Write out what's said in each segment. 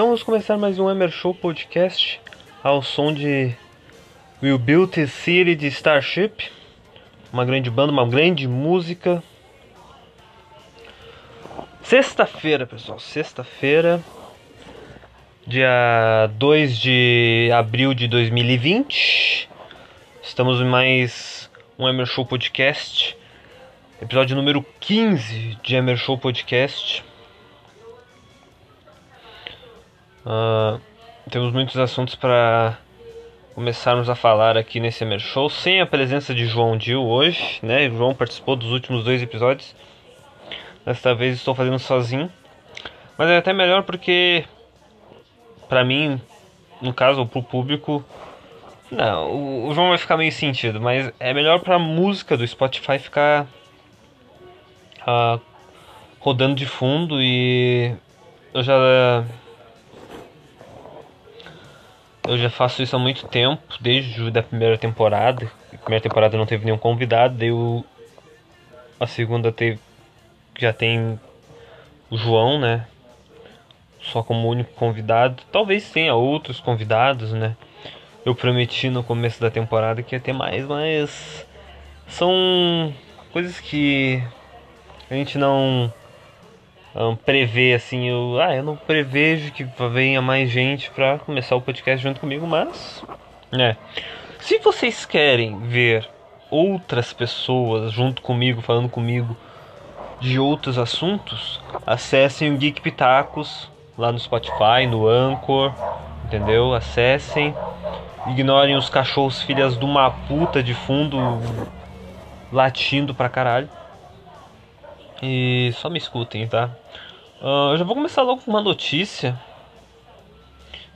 Então vamos começar mais um Emer Show Podcast ao som de Will Build This City de Starship. Uma grande banda, uma grande música. Sexta-feira, pessoal, sexta-feira, dia 2 de abril de 2020. Estamos em mais um Emer Show Podcast, episódio número 15 de Emer Show Podcast. Ah, temos muitos assuntos para começarmos a falar aqui nesse Emer Show, sem a presença de João Dil hoje, né? O João participou dos últimos dois episódios. Desta vez estou fazendo sozinho. Mas é até melhor porque, pra mim, no caso, ou pro público, não, o, João vai ficar meio sentido, mas é melhor pra música do Spotify ficar ah, rodando de fundo e eu já eu já faço isso há muito tempo, desde a primeira temporada. A primeira temporada não teve nenhum convidado, daí a segunda teve já tem o João, né? Só como único convidado. Talvez tenha outros convidados, né? Eu prometi no começo da temporada que ia ter mais, mas são coisas que a gente não um, prevê assim. Eu, ah, eu não prevejo que venha mais gente pra começar o podcast junto comigo, mas, né? Se vocês querem ver outras pessoas junto comigo, falando comigo de outros assuntos, acessem o Geek Pitacos lá no Spotify, no Anchor, entendeu? Acessem. Ignorem os cachorros filhas de uma puta de fundo latindo pra caralho. E só me escutem, tá? Ah, eu já vou começar logo com uma notícia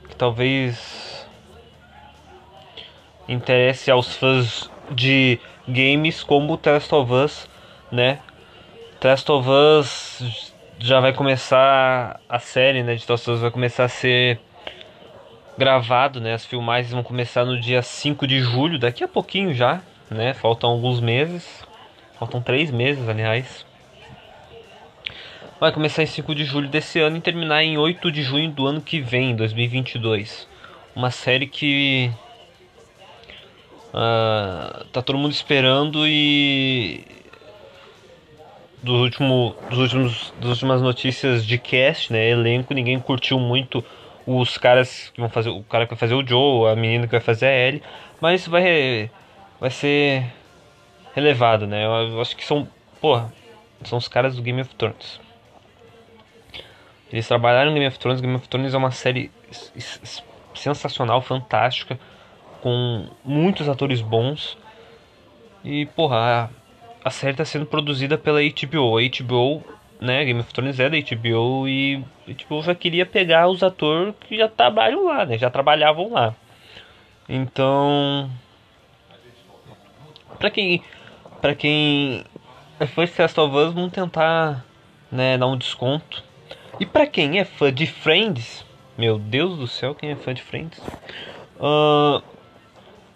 que talvez interesse aos fãs de games como The of Us, né? The Last of Us já vai começar a série, né? De The of Us vai começar a ser gravado, né? As filmagens vão começar no dia 5 de julho, daqui a pouquinho já, né? Faltam alguns meses, faltam três meses, aliás. Vai começar em 5 de julho desse ano e terminar em 8 de junho do ano que vem, 2022. Uma série que ah, tá todo mundo esperando e dos último, dos últimos das últimas notícias de cast, né, elenco, ninguém curtiu muito os caras que vão fazer, o cara que vai fazer o Joe, a menina que vai fazer a Ellie, mas isso vai vai ser relevado, né? Eu acho que são, porra, são os caras do Game of Thrones. Eles trabalharam no Game of Thrones. Game of Thrones é uma série sensacional, fantástica, com muitos atores bons. E, porra, a, série está sendo produzida pela HBO. A HBO, né, Game of Thrones é da HBO e a HBO já queria pegar os atores que já trabalham lá, né, já trabalhavam lá. Então, pra quem, pra quem é fã de Last of Us, vamos tentar, né, dar um desconto. E pra quem é fã de Friends, meu Deus do céu, quem é fã de Friends? Ahn,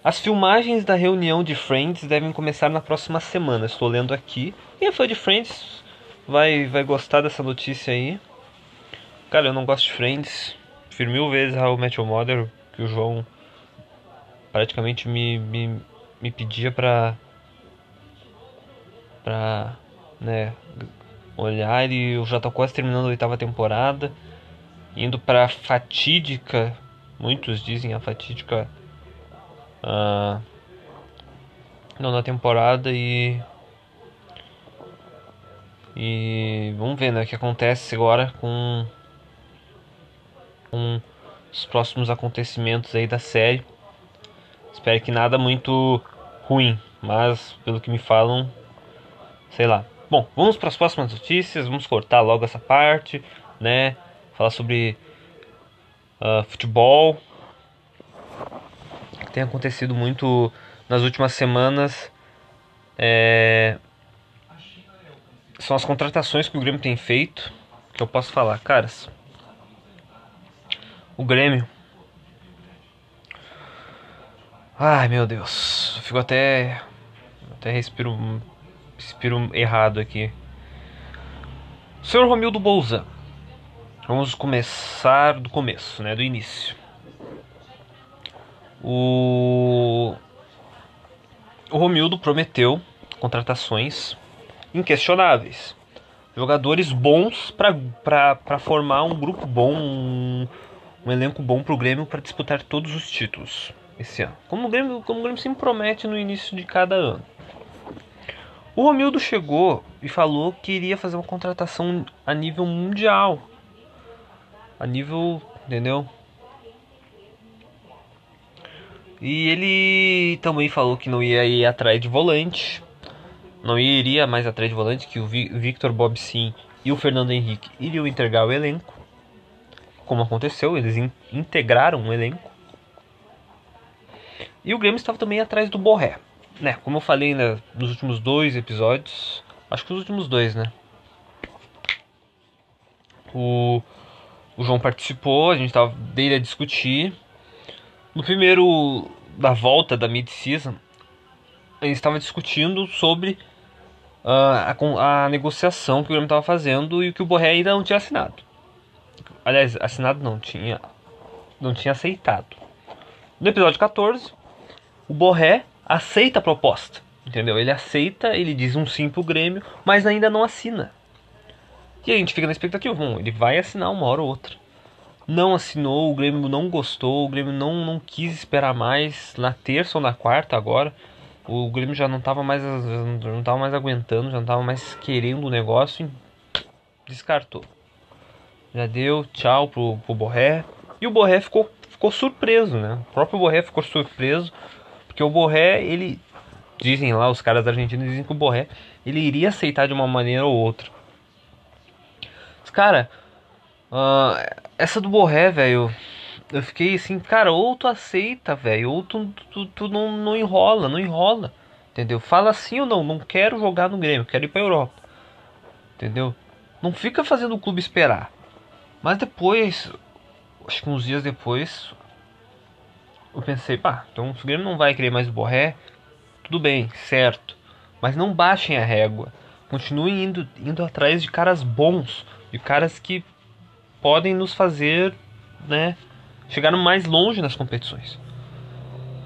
as filmagens da reunião de Friends devem começar na próxima semana. Estou lendo aqui. Quem é fã de Friends vai, vai gostar dessa notícia aí. Cara, eu não gosto de Friends. Prefiro mil vezes How I Met Your Mother. que o João praticamente me, me, me pedia pra, pra né, olhar e eu já tô quase terminando a oitava temporada, indo pra fatídica, muitos dizem a fatídica ah, nona temporada e e vamos ver né, o que acontece agora com, com os próximos acontecimentos aí da série. Espero que nada muito ruim, mas pelo que me falam, sei lá. Bom, vamos para as próximas notícias, vamos cortar logo essa parte, né? Falar sobre uh, futebol. Tem acontecido muito nas últimas semanas. É, são as contratações que o Grêmio tem feito. Que eu posso falar, caras. O Grêmio. Ai meu Deus. Eu fico até. Até respiro. Respiro errado aqui. Senhor Romildo Bolzan. Vamos começar do começo, né? Do início. O. O Romildo prometeu contratações inquestionáveis. Jogadores bons para formar um grupo bom, um, um elenco bom para o Grêmio para disputar todos os títulos esse ano. Como o, Grêmio, como o Grêmio sempre promete no início de cada ano. O Romildo chegou e falou que iria fazer uma contratação a nível mundial. A nível, entendeu? E ele também falou que não ia ir atrás de volante não iria mais atrás de volante, que o Victor Bob Sim e o Fernando Henrique iriam integrar o elenco. Como aconteceu, eles in integraram o elenco. E o Grêmio estava também atrás do Borré. Né, como eu falei né, nos últimos dois episódios, acho que os últimos dois, né? O, o João participou, a gente estava dele a discutir. No primeiro da volta da mid-season, a gente estava discutindo sobre uh, a, a, negociação que o Grêmio estava fazendo e que o Borré ainda não tinha assinado. Aliás, assinado não, tinha, não tinha aceitado. No episódio 14, o Borré aceita a proposta. Entendeu? Ele aceita, ele diz um sim pro Grêmio, mas ainda não assina. E a gente fica na expectativa, bom, ele vai assinar uma hora ou outra. Não assinou, o Grêmio não gostou, o Grêmio não, não quis esperar mais na terça ou na quarta agora o Grêmio já não estava mais não tava mais aguentando, já não estava mais querendo o negócio e descartou. Já deu tchau pro, pro Borré. E o Borré ficou, ficou surpreso, né? O próprio Borré ficou surpreso, porque o Borré, ele dizem lá os caras argentinos dizem que o Borré ele iria aceitar de uma maneira ou outra. Mas, cara, uh, essa do Borré, velho, eu fiquei assim, cara, ou tu aceita, velho, ou tu, tu, tu, não, não enrola, não enrola. Entendeu? Fala assim ou não, não quero jogar no Grêmio, quero ir pra Europa. Entendeu? Não fica fazendo o clube esperar. Mas depois, acho que uns dias depois, eu pensei, pá, então se o Grêmio não vai querer mais o Borré, tudo bem, certo. Mas não baixem a régua. Continuem indo, indo atrás de caras bons, de caras que podem nos fazer, né, chegaram mais longe nas competições.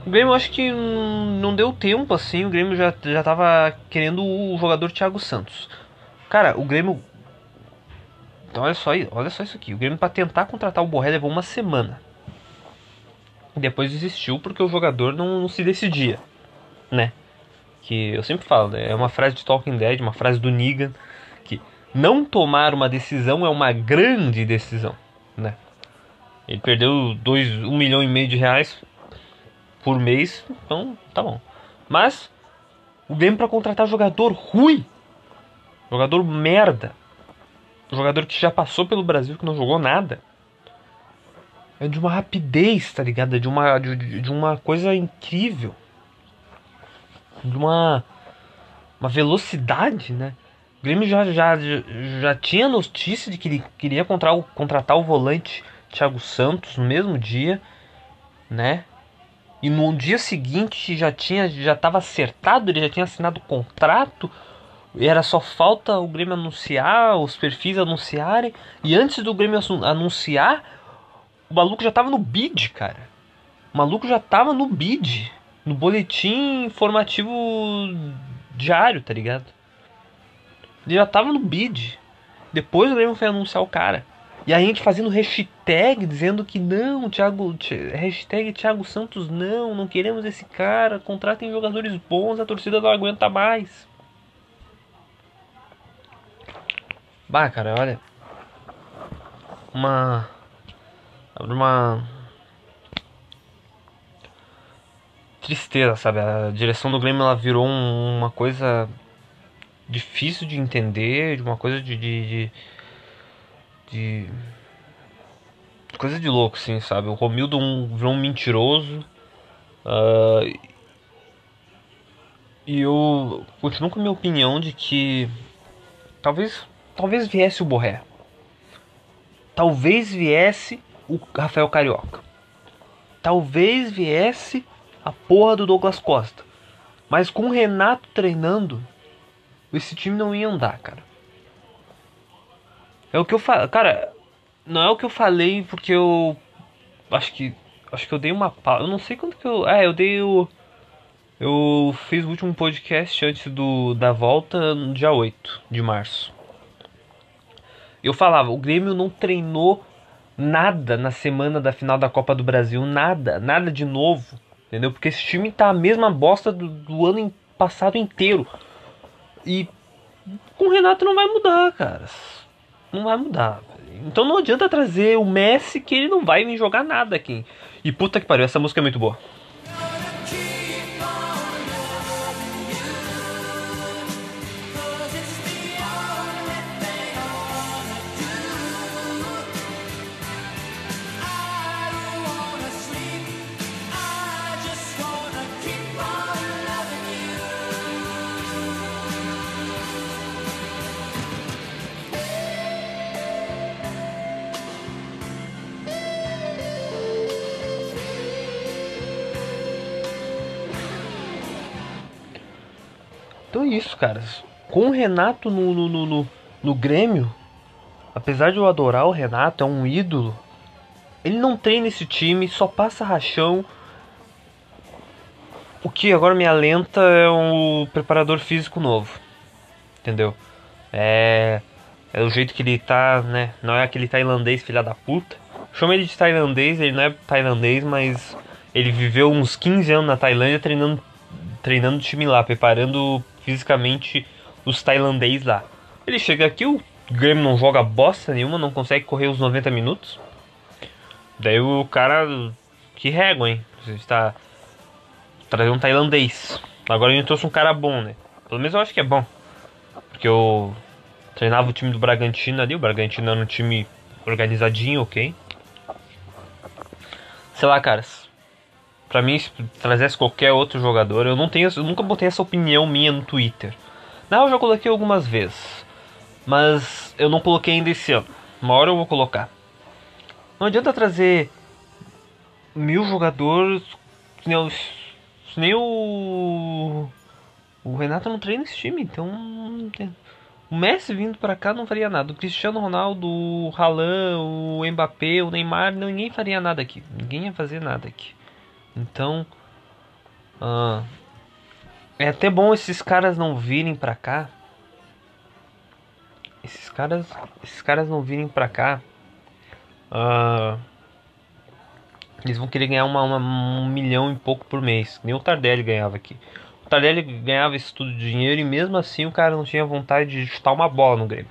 O Grêmio acho que não deu tempo assim, o Grêmio já, já tava querendo o jogador Thiago Santos. Cara, o Grêmio. Então olha só, olha só isso aqui. O Grêmio para tentar contratar o Borré levou uma semana. Depois desistiu porque o jogador não, não, se decidia, né? Que eu sempre falo, né? é uma frase de Talking Dead, uma frase do Negan, que não tomar uma decisão é uma grande decisão, né? Ele perdeu dois, um milhão e meio de reais por mês, então tá bom. Mas o Grêmio para contratar jogador ruim, jogador merda, jogador que já passou pelo Brasil que não jogou nada, é de uma rapidez, tá ligado? É de uma de, de uma coisa incrível, de uma uma velocidade, né? O Grêmio já, já, já tinha notícia de que ele queria contratar o, contratar o volante Thiago Santos no mesmo dia, né? E no dia seguinte já tinha já estava acertado, ele já tinha assinado o contrato. Era só falta o Grêmio anunciar, os perfis anunciarem. E antes do Grêmio anunciar, o maluco já estava no bid, cara. O maluco já tava no bid, no boletim informativo diário, tá ligado? Ele já tava no bid. Depois o Grêmio foi anunciar o cara. E a gente fazendo hashtag dizendo que não, Thiago, hashtag Thiago Santos não, não queremos esse cara, contratem jogadores bons, a torcida não aguenta mais. Bah, cara, olha. Uma. Uma. Tristeza, sabe? A direção do Grêmio ela virou um- uma coisa difícil de entender, de uma coisa de. de, de, de- coisa de louco, assim, sabe? O Romildo um, virou um mentiroso. ah, e eu continuo com a minha opinião de que talvez talvez viesse o Borré. Talvez viesse o Rafael Carioca. Talvez viesse a porra do Douglas Costa. Mas com o Renato treinando, esse time não ia andar, cara. É o que eu falo, cara, não é o que eu falei porque eu acho que acho que eu dei uma pausa, eu não sei quando que eu, é, eu dei o eu fiz o último podcast antes do da volta no dia 8 de março. Eu falava, o Grêmio não treinou nada na semana da final da Copa do Brasil, nada, nada de novo, entendeu? Porque esse time tá a mesma bosta do, do ano passado inteiro. E com o Renato não vai mudar, cara. Não vai mudar. Então não adianta trazer o Messi que ele não vai vir jogar nada aqui. E puta que pariu, essa música é muito boa. Isso, caras. Com o Renato no, no, no, no, no Grêmio, apesar de eu adorar o Renato, é um ídolo. Ele não treina esse time, só passa rachão. O que agora me alenta é um preparador físico novo. Entendeu? É. É o jeito que ele tá, né? Não é aquele tailandês filha da puta. Chama ele de tailandês, ele não é tailandês, mas ele viveu uns 15 anos na Tailândia treinando treinando o time lá, preparando fisicamente os tailandês lá. Ele chega aqui, o Grêmio não joga bosta nenhuma, não consegue correr os 90 minutos. Daí o cara. Que régua, hein? Você está trazendo um tailandês. Agora ele trouxe um cara bom, né? Pelo menos eu acho que é bom. Porque eu treinava o time do Bragantino ali, o Bragantino era um time organizadinho, ok? Sei lá, caras. Pra mim, se trazesse qualquer outro jogador, eu não tenho, eu nunca botei essa opinião minha no Twitter. Não, eu já coloquei algumas vezes, mas eu não coloquei ainda esse ano. Uma hora eu vou colocar. Não adianta trazer mil jogadores, nem nem o, o Renato não treina esse time, então o Messi vindo pra cá não faria nada. O Cristiano Ronaldo, o Haaland, o Mbappé, o Neymar, ninguém faria nada aqui. Ninguém ia fazer nada aqui. Então, ah, é até bom esses caras não virem pra cá. Esses caras, esses caras não virem pra cá. ah, eles vão querer ganhar uma, uma- um milhão e pouco por mês. Nem o Tardelli ganhava aqui. O Tardelli ganhava esse tudo de dinheiro e mesmo assim o cara não tinha vontade de chutar uma bola no Grêmio.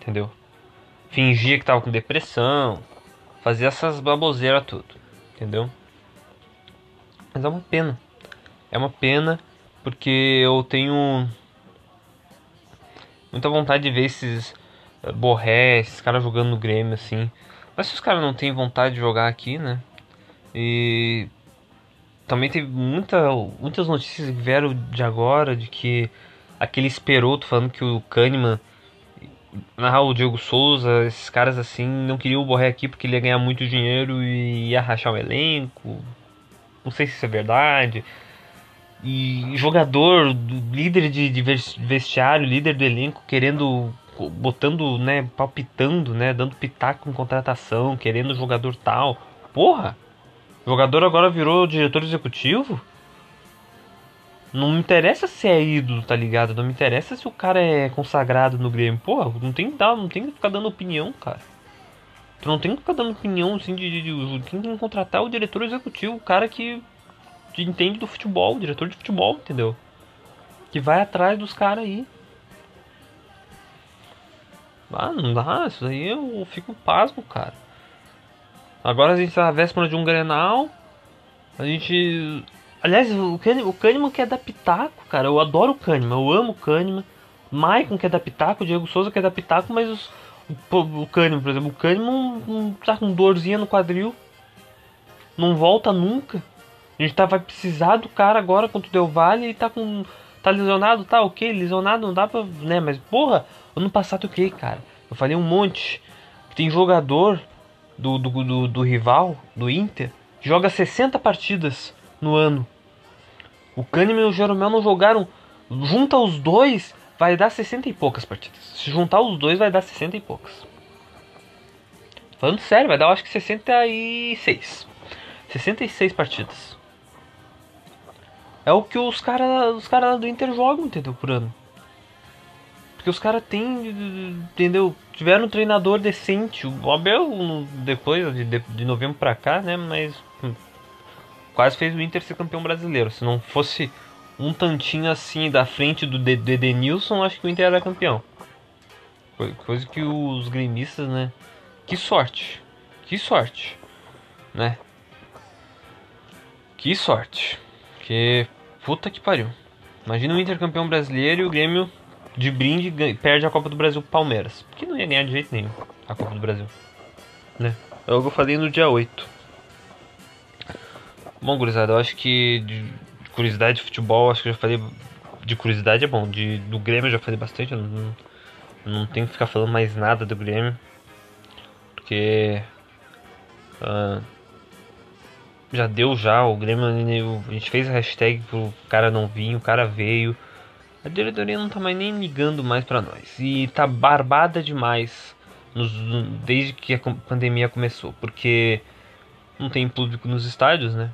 Entendeu? Fingia que tava com depressão. Fazia essas baboseiras tudo. Entendeu? Mas é uma pena. É uma pena porque eu tenho muita vontade de ver esses eh, Borré, esses caras jogando no Grêmio assim. Mas se os caras não têm vontade de jogar aqui, né? E também teve muita, muitas notícias que vieram de agora de que aquele Esperoto falando que o Kahneman narrar o Diego Souza, esses caras assim, não queriam o Borré aqui porque ele ia ganhar muito dinheiro e ia rachar o elenco. Não sei se isso é verdade. E jogador, do- líder de, de ves- vestiário, líder do elenco, querendo, botando, né, palpitando, né, dando pitaco em contratação, querendo jogador tal. Porra! Jogador agora virou diretor executivo? Não me interessa se é ídolo, tá ligado? Não me interessa se o cara é consagrado no Grêmio. Porra, não tem não tem que ficar dando opinião, cara. Tu não tem que ficar dando opinião assim de, de, de tem que contratar o diretor executivo, o cara que, que entende do futebol, o diretor de futebol, entendeu? Que vai atrás dos caras aí. Ah, não dá, isso aí eu fico pasmo, cara. Agora a gente tá na véspera de um Grenal. A gente. Aliás, o Kahneman, o Kahneman quer dar pitaco, cara. Eu adoro o Kahneman, eu amo o Kahneman. Maicon quer dar pitaco, o Diego Souza quer dar pitaco, mas os, o, Kahneman, por exemplo, o Kahneman não tá com dorzinha no quadril. Não volta nunca. A gente tá, vai precisar do cara agora contra o Del Valle e tá com. Tá lesionado, tá ok, lesionado não dá pra. né, mas porra, ano passado o que, cara? Eu falei um monte. Tem jogador do, do, do, do rival, do Inter, joga 60 partidas no ano. O Kahneman e o Jeromel não jogaram. Junta os dois, vai dar 60 e poucas partidas. Se juntar os dois, vai dar 60 e poucas. Falando sério, vai dar eu acho que 66. 66 partidas. É o que os caras os cara do Inter jogam, entendeu? Por ano. Porque os caras têm, entendeu? Tiveram um treinador decente. O Abel, depois de, de novembro pra cá, né? Mas hum, quase fez o Inter ser campeão brasileiro. Se não fosse um tantinho assim da frente do Edenilson, acho que o Inter era campeão. Coisa que os gremistas, né? Que sorte. Que sorte. Né? Que sorte. Que puta que pariu. Imagina o Inter campeão brasileiro e o Grêmio de brinde perde a Copa do Brasil pro Palmeiras. Que não ia ganhar de jeito nenhum a Copa do Brasil. Né? É o que eu falei no dia 8. Bom, gurizada, eu acho que curiosidade de futebol, acho que eu já falei. De curiosidade é bom, de, do Grêmio eu já falei bastante, não, não tenho que ficar falando mais nada do Grêmio. Porque. Uh, já deu já, o Grêmio. A gente fez a hashtag pro cara não vir, o cara veio. A diretoria não tá mais nem ligando mais para nós. E tá barbada demais nos, desde que a pandemia começou. Porque não tem público nos estádios, né?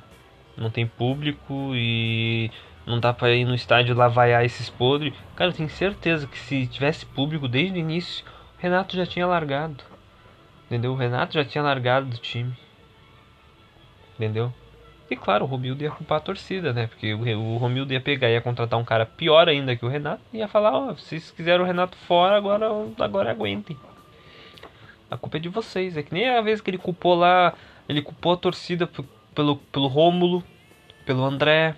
Não tem público e não dá pra ir no estádio lá vaiar esses podres. Cara, eu tenho certeza que se tivesse público desde o início, o Renato já tinha largado. Entendeu? O Renato já tinha largado do time. Entendeu? E claro, o Romildo ia culpar a torcida, né? Porque o, Romildo ia pegar, ia contratar um cara pior ainda que o Renato e ia falar, ó, oh, vocês quiseram o Renato fora, agora, agora aguentem. A culpa é de vocês. É que nem a vez que ele culpou lá, ele culpou a torcida pelo, pelo Rômulo, pelo André,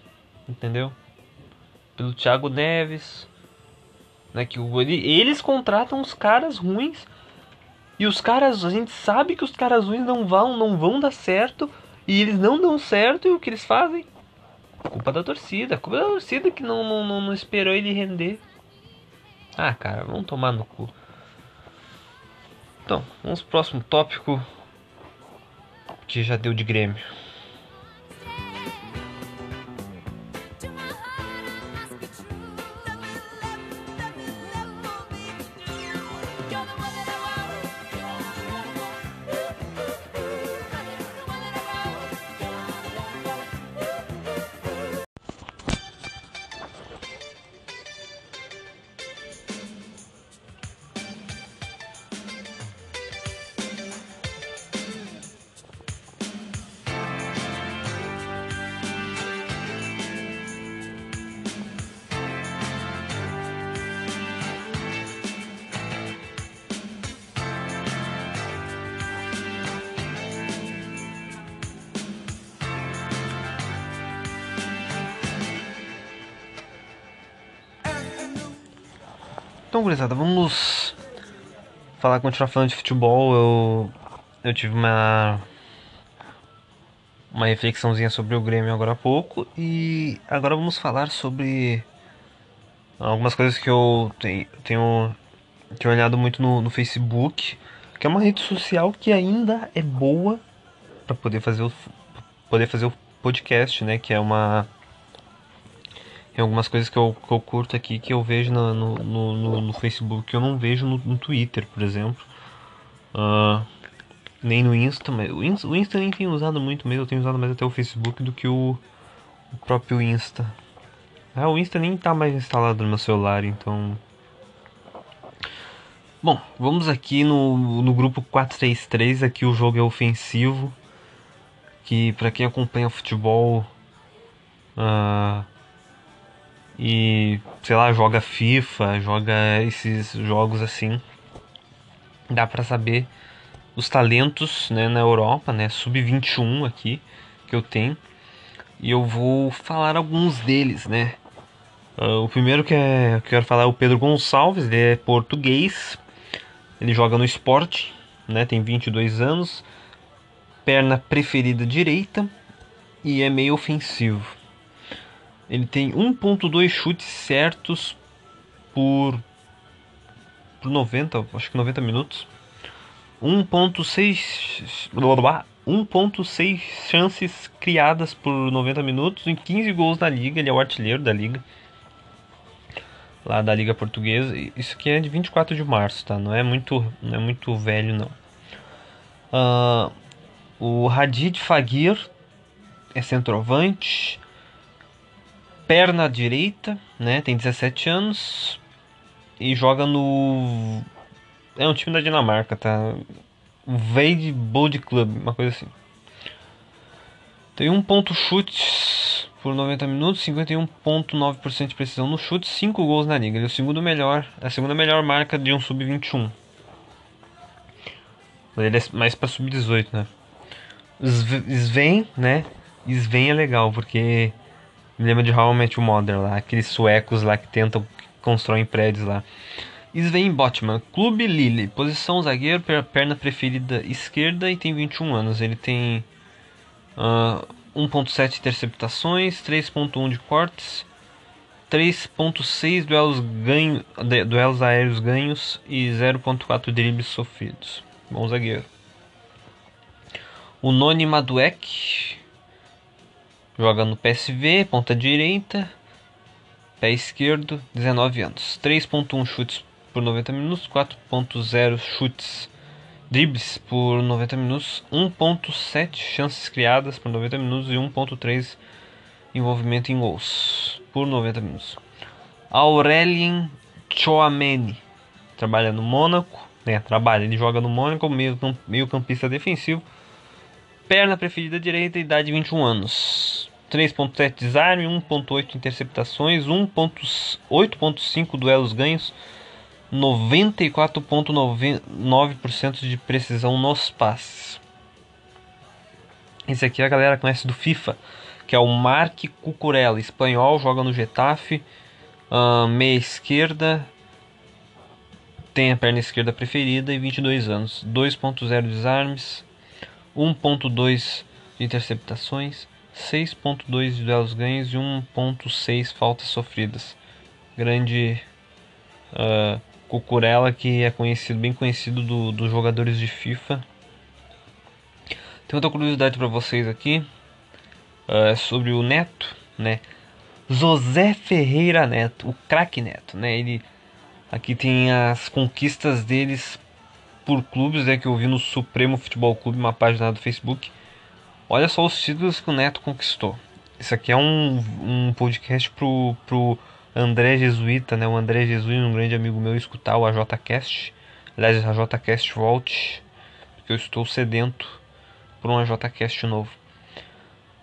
entendeu? Pelo Thiago Neves. Né, que o, eles contratam os caras ruins. E os caras, a gente sabe que os caras ruins não vão, não vão dar certo e eles não dão certo e o que eles fazem? Culpa da torcida. Culpa da torcida que não, não, não esperou ele render. Ah, cara, vamos tomar no cu. Então, vamos pro próximo tópico. Que já deu de Grêmio. Então, gurizada, vamos falar, continuar falando de futebol. Eu, eu tive uma uma reflexãozinha sobre o Grêmio agora há pouco e agora vamos falar sobre algumas coisas que eu tenho, tenho, tenho olhado muito no, no Facebook, que é uma rede social que ainda é boa para poder fazer o poder fazer o podcast, né? Que é uma tem algumas coisas que eu, que eu curto aqui que eu vejo no, no, no, no Facebook que eu não vejo no, Twitter, por exemplo. Uh, nem no Insta, mas o Insta, o Insta nem tenho usado muito mesmo, eu tenho usado mais até o Facebook do que o, o próprio Insta. Ah, o Insta nem tá mais instalado no meu celular, então. Bom, vamos aqui no, no grupo 433, aqui o jogo é ofensivo. Que para quem acompanha futebol ah, e sei lá, joga FIFA, joga esses jogos assim, dá para saber os talentos né, na Europa, né, sub-21 aqui que eu tenho. E eu vou falar alguns deles, né? Uh, o primeiro que, é, que eu quero falar é o Pedro Gonçalves, ele é português, ele joga no esporte, né, tem 22 anos, perna preferida direita e é meio ofensivo. Ele tem 1.2 chutes certos por, por 90, acho que 90 minutos. 1.6 1.6 chances criadas por 90 minutos em 15 gols na liga, ele é o artilheiro da liga lá da Liga Portuguesa. Isso aqui é de 24 de março, tá? Não é muito, não é muito velho, não. Uh, o Hadid Fagir é centroavante, perna direita, né? Tem 17 anos e joga no é um time da Dinamarca, tá? Veid Bold Club, uma coisa assim. Tem um ponto chutes por 90 minutos, 51.9% de precisão no chute, 5 gols na liga. Ele é o segundo melhor, a segunda melhor marca de um sub-21. Ele é mais para sub-18, né? Sven, né? Sven é legal porque me lembra de How I Met Your Mother lá, aqueles suecos lá que tentam constroem prédios lá. Sven Botman, Clube Lille, posição zagueiro, perna preferida esquerda e tem 21 anos. Ele tem uh, 1.7 interceptações, 3.1 de cortes, 3.6 duelos, duelos aéreos ganhos e 0.4 dribles sofridos. Bom zagueiro. O Noni Maduek joga no PSV, ponta direita, pé esquerdo, 19 anos. 3.1 chutes por 90 minutos, 4.0 chutes dribles por 90 minutos, 1.7 chances criadas por 90 minutos e 1.3 envolvimento em gols por 90 minutos. Aurelien Chouameni trabalha no Mônaco, né, trabalha, ele joga no Mônaco, meio, meio campista defensivo, perna preferida direita, idade 21 anos. 3.7 desarme, 1.8 interceptações, 1.8.5 duelos ganhos, 94,9% de precisão nos passes. Esse aqui a galera conhece do FIFA, que é o Mark Cucurella, espanhol, joga no Getafe, uh, meia esquerda, tem a perna esquerda preferida e 22 anos, 2.0 desarmes, 1.2 de interceptações, 6.2 de duelos ganhos e 1.6 faltas sofridas. Grande uh, Cucurella, que é conhecido, bem conhecido do, dos jogadores de FIFA. Tem outra curiosidade para vocês aqui uh, sobre o Neto, né? José Ferreira Neto, o craque Neto, né? Ele aqui tem as conquistas deles por clubes, né? Que eu vi no Supremo Futebol Clube, uma página do Facebook. Olha só os títulos que o Neto conquistou. Isso aqui é um, um podcast pro, pro André Jesuíta, né? O André Jesuíta, um grande amigo meu, escutar o AJCast. Aliás, AJCast volte, porque eu estou sedento por um AJCast novo.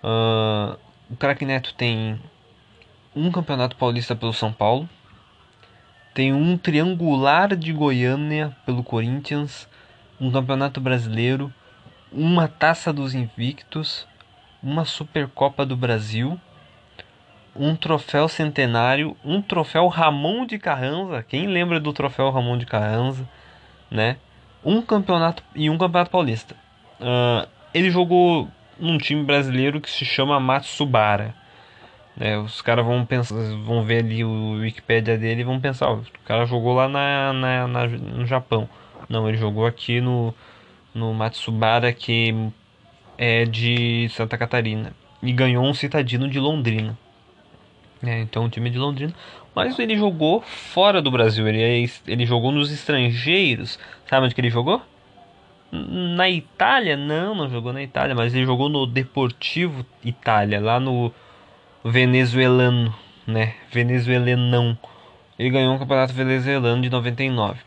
Uh, o Crack Neto tem um campeonato paulista pelo São Paulo, tem um triangular de Goiânia pelo Corinthians, um campeonato brasileiro, uma taça dos invictos, uma Supercopa do Brasil um troféu centenário, um troféu Ramon de Carranza. Quem lembra do troféu Ramon de Carranza, né? Um campeonato e um campeonato paulista. Uh, ele jogou num time brasileiro que se chama Matsubara. Né? Os caras vão pensar, vão ver ali o Wikipedia dele e vão pensar, o cara jogou lá na, na, na, no Japão. Não, ele jogou aqui no, no Matsubara, que é de Santa Catarina. E ganhou um citadino de Londrina. É, então o time de Londrina. Mas ele jogou fora do Brasil. Ele, é ele jogou nos estrangeiros. Sabe onde que ele jogou? Na Itália? Não, não jogou na Itália, mas ele jogou no Deportivo Itália, lá no venezuelano, né? Venezuelanão. Ele ganhou um campeonato venezuelano de 99.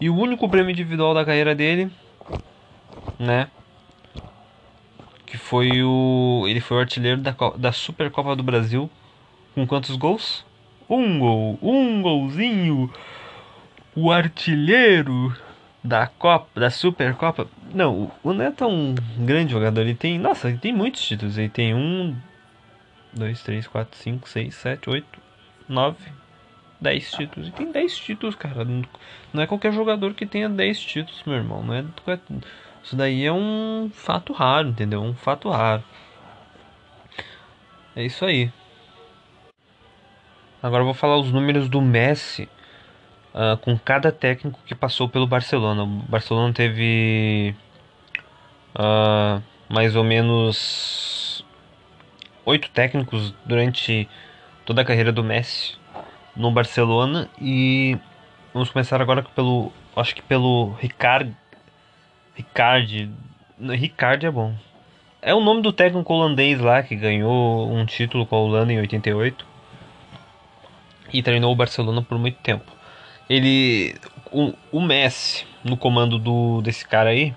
E o único prêmio individual da carreira dele, né? Que foi o. Ele foi o artilheiro da, da Supercopa do Brasil. Com quantos gols? Um gol, um golzinho. O artilheiro da Copa, da Supercopa. Não, o Neto é um grande jogador. Ele tem. Nossa, ele tem muitos títulos. Ele tem um. 2, 3, 4, 5, 6, 7, 8, 9, 10 títulos. E tem 10 títulos, cara. Não- é qualquer jogador que tenha 10 títulos, meu irmão. Não é. Isso daí é um fato raro, entendeu? Um fato raro. É isso aí. Agora eu vou falar os números do Messi ah, com cada técnico que passou pelo Barcelona. O Barcelona teve ah, mais ou menos oito técnicos durante toda a carreira do Messi no Barcelona e vamos começar agora pelo acho que pelo Ricard Ricard Ricard é bom é o nome do técnico holandês lá que ganhou um título com a Holanda em 88 e treinou o Barcelona por muito tempo ele o, o Messi no comando do desse cara aí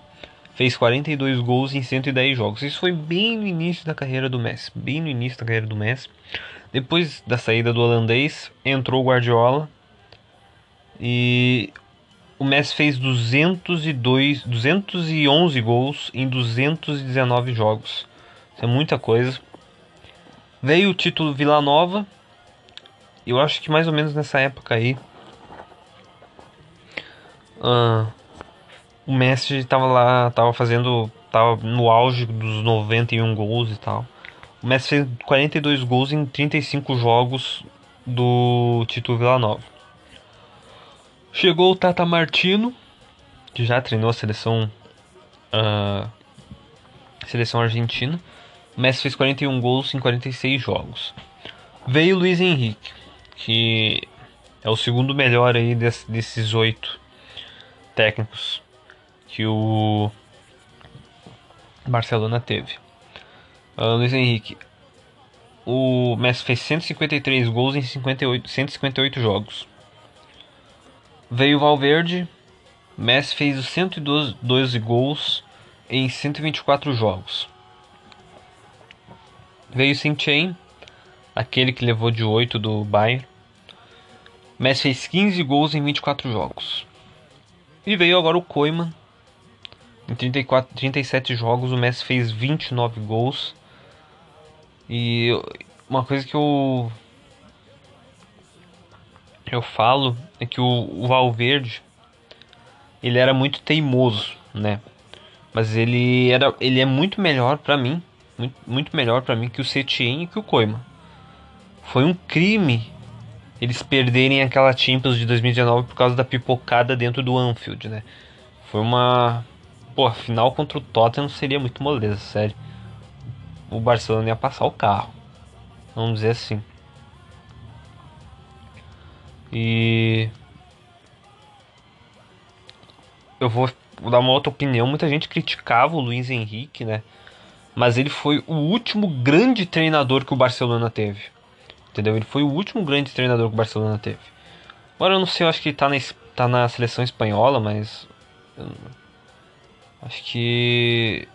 fez 42 gols em 110 jogos. Isso foi bem no início da carreira do Messi, bem no início da carreira do Messi. Depois da saída do holandês, entrou o Guardiola e o Messi fez 202, 211 gols em 219 jogos. Isso é muita coisa. Veio o título Vila Nova. Eu acho que mais ou menos nessa época aí. ah, o Messi estava lá, tava fazendo, tava no auge dos 91 gols e tal. O Messi fez 42 gols em 35 jogos do título Vila Nova. Chegou o Tata Martino, que já treinou a seleção ah, seleção argentina. O Messi fez 41 gols em 46 jogos. Veio o Luiz Henrique, que é o segundo melhor aí des- desses oito técnicos que o Barcelona teve. Ah, Luiz Henrique. O Messi fez 153 gols em 58, 158 jogos. Veio Valverde. Messi fez os 112 gols em 124 jogos. Veio o Saint-Chain, aquele que levou de 8 do Bayern. Messi fez 15 gols em 24 jogos. E veio agora o Koeman, em 34, 37 jogos, o Messi fez 29 gols. E uma coisa que eu eu falo é que o, o Valverde ele era muito teimoso, né? Mas ele era ele é muito melhor pra mim, muito, muito melhor pra mim que o Setien e que o Koeman. Foi um crime eles perderem aquela Champions de 2019 por causa da pipocada dentro do Anfield, né? Foi uma Pô, final contra o Tottenham seria muito moleza, sério. O Barcelona ia passar o carro. Vamos dizer assim. E. Eu vou dar uma outra opinião. Muita gente criticava o Luiz Henrique, né? Mas ele foi o último grande treinador que o Barcelona teve. Entendeu? Ele foi o último grande treinador que o Barcelona teve. Agora eu não sei, eu acho que ele tá na, tá na seleção espanhola, mas. Acho que.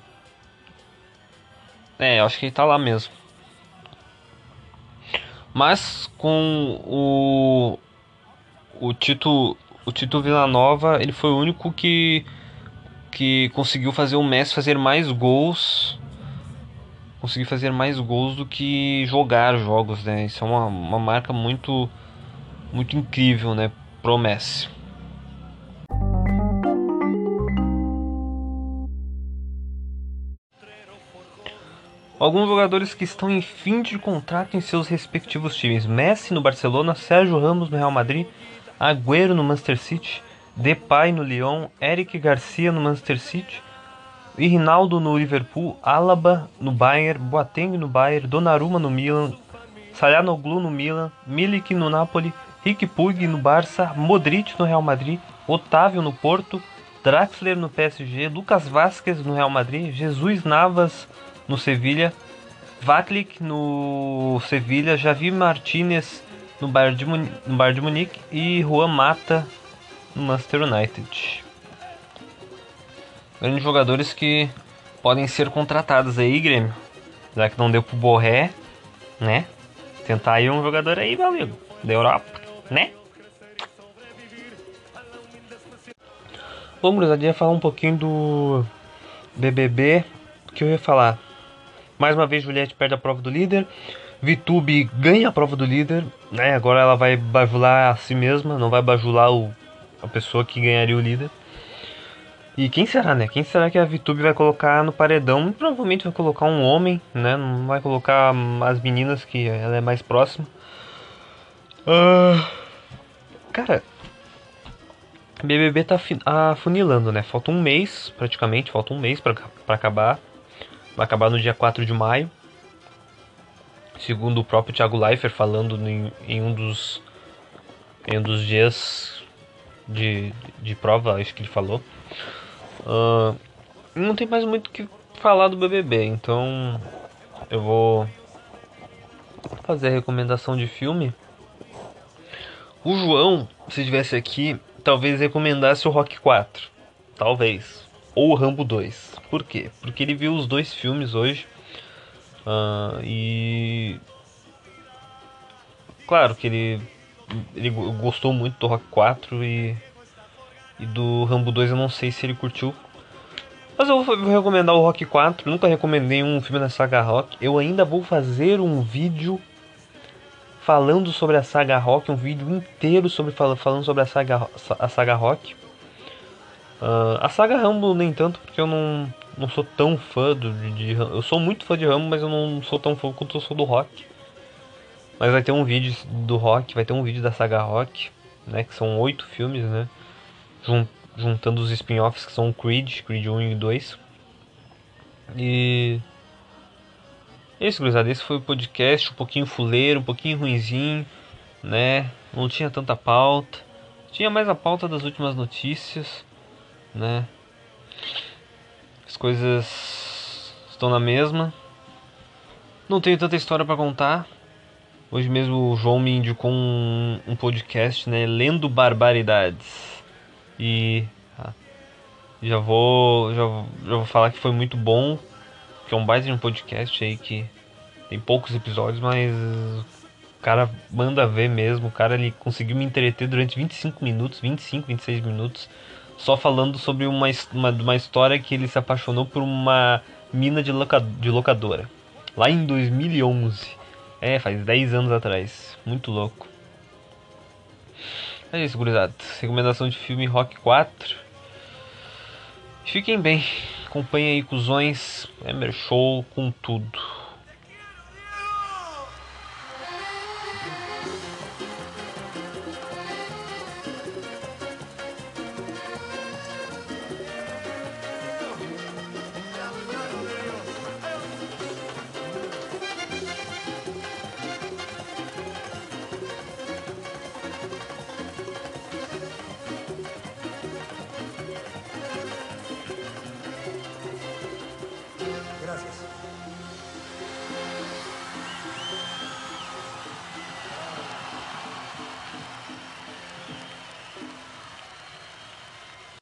É, acho que ele tá lá mesmo. Mas com o. O Tito. O Tito Villanova, ele foi o único que. Que conseguiu fazer o Messi fazer mais gols. Conseguir fazer mais gols do que jogar jogos, né? Isso é uma, uma marca muito. Muito incrível, né? Pro Messi. Alguns jogadores que estão em fim de contrato em seus respectivos times. Messi no Barcelona, Sérgio Ramos no Real Madrid, Agüero no Manchester City, Depay no Lyon, Eric Garcia no Manchester City, e Rinaldo no Liverpool, Alaba no Bayern, Boateng no Bayern, Donnarumma no Milan, Salhanoglu no Milan, Milik no Napoli, Rick Puig no Barça, Modric no Real Madrid, Otávio no Porto, Draxler no PSG, Lucas Vasquez no Real Madrid, Jesus Navas no Sevilha, Vaklik no Sevilha, Javi Martinez no Bayern, de Munique, no Bayern de Munique e Juan Mata no Manchester United. Grandes jogadores que podem ser contratados aí, Grêmio. Já que não deu pro Borré, né? Tentar aí um jogador aí, meu amigo, da Europa, né? Vamos, gurizadinha, falar um pouquinho do BBB. Que eu ia falar? Mais uma vez, Juliette perde a prova do líder. Vitube ganha a prova do líder. Né? Agora ela vai bajular a si mesma, não vai bajular o, a pessoa que ganharia o líder. E quem será, né? Quem será que a Vitube vai colocar no paredão? Provavelmente vai colocar um homem, né? Não vai colocar as meninas que ela é mais próxima. Ah, cara, BBB tá afunilando, né? Falta um mês, praticamente, falta um mês pra acabar. Vai acabar no dia 4 de maio. Segundo o próprio Thiago Leifert falando em, em um dos em um dos dias de, de prova, acho que ele falou. Ah, não tem mais muito o que falar do BBB, então eu vou fazer a recomendação de filme. O João, se estivesse aqui, talvez recomendasse o Rock 4. Talvez. Ou o Rambo 2. Por quê? Porque ele viu os dois filmes hoje. Ah, e. Claro que ele. Ele go- gostou muito do Rock 4 e. E do Rambo 2 eu não sei se ele curtiu. Mas eu vou recomendar o Rock 4. Nunca recomendei um filme da saga Rock. Eu ainda vou fazer um vídeo falando sobre a saga Rock, um vídeo inteiro sobre fal- falando sobre a saga, a saga Rock. Ah, a saga Rambo nem tanto, porque eu não, não sou tão fã do, de, de Eu sou muito fã de Rambo, mas eu não sou tão fã quanto eu sou do Rock. Mas vai ter um vídeo do Rock, vai ter um vídeo da saga Rock, né? Que são oito filmes, né? Jun- juntando os spin-offs que são Creed, Creed 1 e 2. E. É isso, gurizada. Esse foi o podcast, um pouquinho fuleiro, um pouquinho ruinzinho, né? Não tinha tanta pauta. Tinha mais a pauta das últimas notícias, né? As coisas estão na mesma. Não tenho tanta história pra contar. Hoje mesmo o João me indicou um, um podcast, né? Lendo Barbaridades. E ah, já vou já, já vou falar que foi muito bom, que é um baita de um podcast aí que tem poucos episódios, mas o cara manda ver mesmo. O cara ele conseguiu me entreter durante 25 minutos, 25, 26 minutos, só falando sobre uma, uma, uma história que ele se apaixonou por uma mina de, loca, de locadora. Lá em 2011. É, faz 10 anos atrás. Muito louco. É isso, gurizada. Recomendação de filme Rock 4. Fiquem bem. Acompanhem aí, cuzões. Emer Show com tudo.